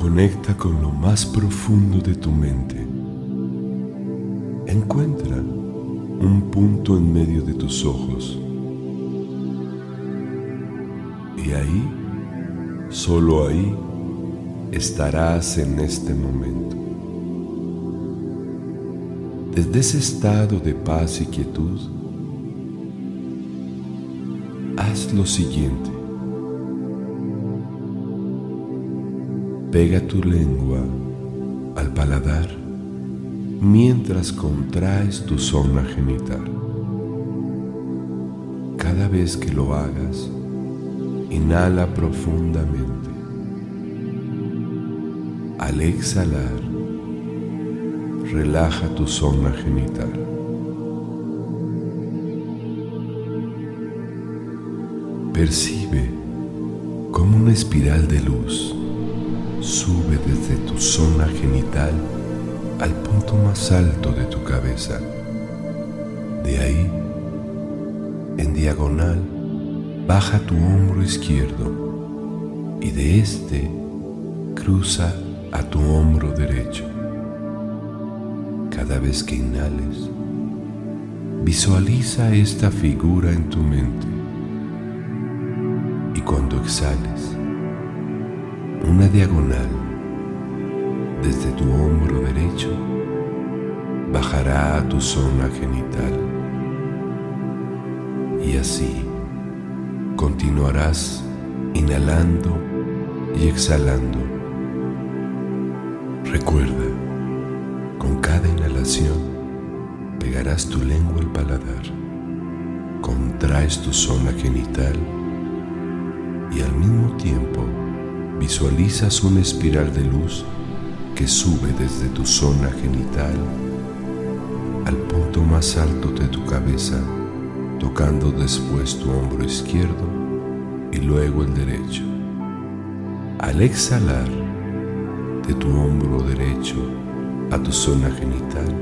Conecta con lo más profundo de tu mente. Encuentra un punto en medio de tus ojos. Y ahí, solo ahí, estarás en este momento. Desde ese estado de paz y quietud, haz lo siguiente. Pega tu lengua al paladar mientras contraes tu zona genital. Cada vez que lo hagas, inhala profundamente. Al exhalar, relaja tu zona genital. Percibe como una espiral de luz sube desde tu zona genital al punto más alto de tu cabeza. De ahí, en diagonal, baja tu hombro izquierdo y de este cruza a tu hombro derecho. Cada vez que inhales, visualiza esta figura en tu mente y cuando exhales, una diagonal desde tu hombro derecho bajará a tu zona genital y así continuarás inhalando y exhalando. Recuerda, con cada inhalación pegarás tu lengua al paladar, contraes tu zona genital y al mismo tiempo visualizas una espiral de luz que sube desde tu zona genital al punto más alto de tu cabeza, tocando después tu hombro izquierdo y luego el derecho. Al exhalar de tu hombro derecho a tu zona genital,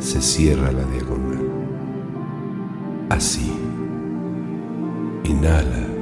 se cierra la diagonal. Así, inhala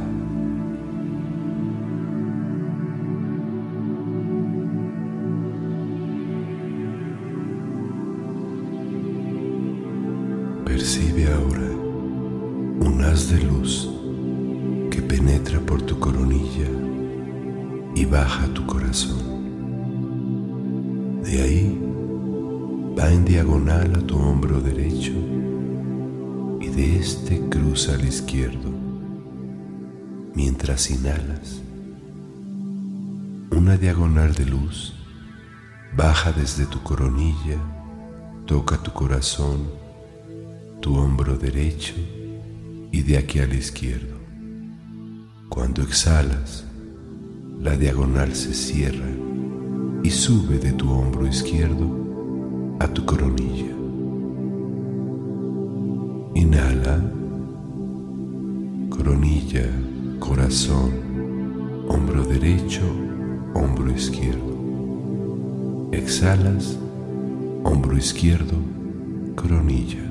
Percibe ahora un haz de luz que penetra por tu coronilla y baja tu corazón. De ahí va en diagonal a tu hombro derecho y de este cruza al izquierdo. Mientras inhalas, una diagonal de luz baja desde tu coronilla, toca tu corazón tu hombro derecho y de aquí al izquierdo. Cuando exhalas, la diagonal se cierra y sube de tu hombro izquierdo a tu coronilla. Inhala, coronilla, corazón, hombro derecho, hombro izquierdo. Exhalas, hombro izquierdo, coronilla.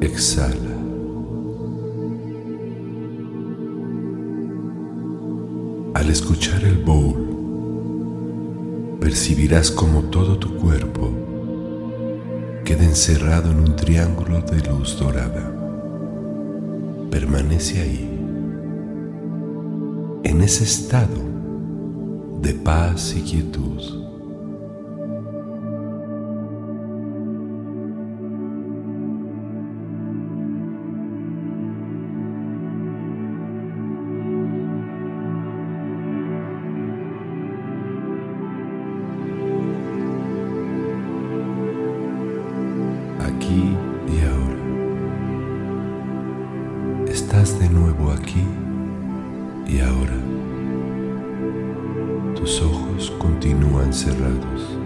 Exhala. Al escuchar el bowl, percibirás como todo tu cuerpo queda encerrado en un triángulo de luz dorada. Permanece ahí, en ese estado de paz y quietud. Aquí y ahora. Tus ojos continúan cerrados,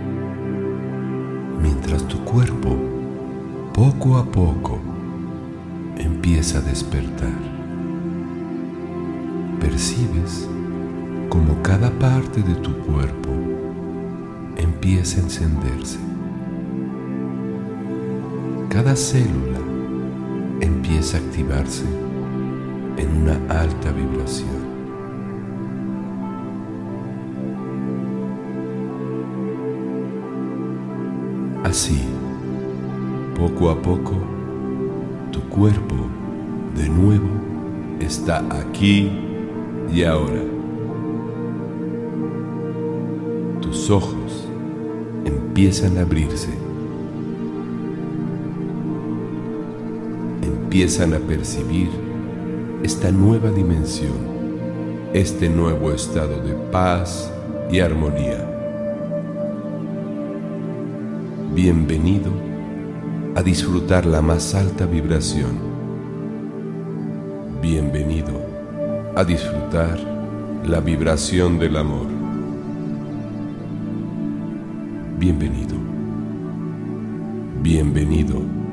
mientras tu cuerpo poco a poco empieza a despertar. Percibes como cada parte de tu cuerpo empieza a encenderse cada célula empieza a activarse en una alta vibración. Así, poco a poco, tu cuerpo de nuevo está aquí y ahora. Tus ojos empiezan a abrirse empiezan a percibir esta nueva dimensión, este nuevo estado de paz y armonía. Bienvenido a disfrutar la más alta vibración. Bienvenido a disfrutar la vibración del amor. Bienvenido. Bienvenido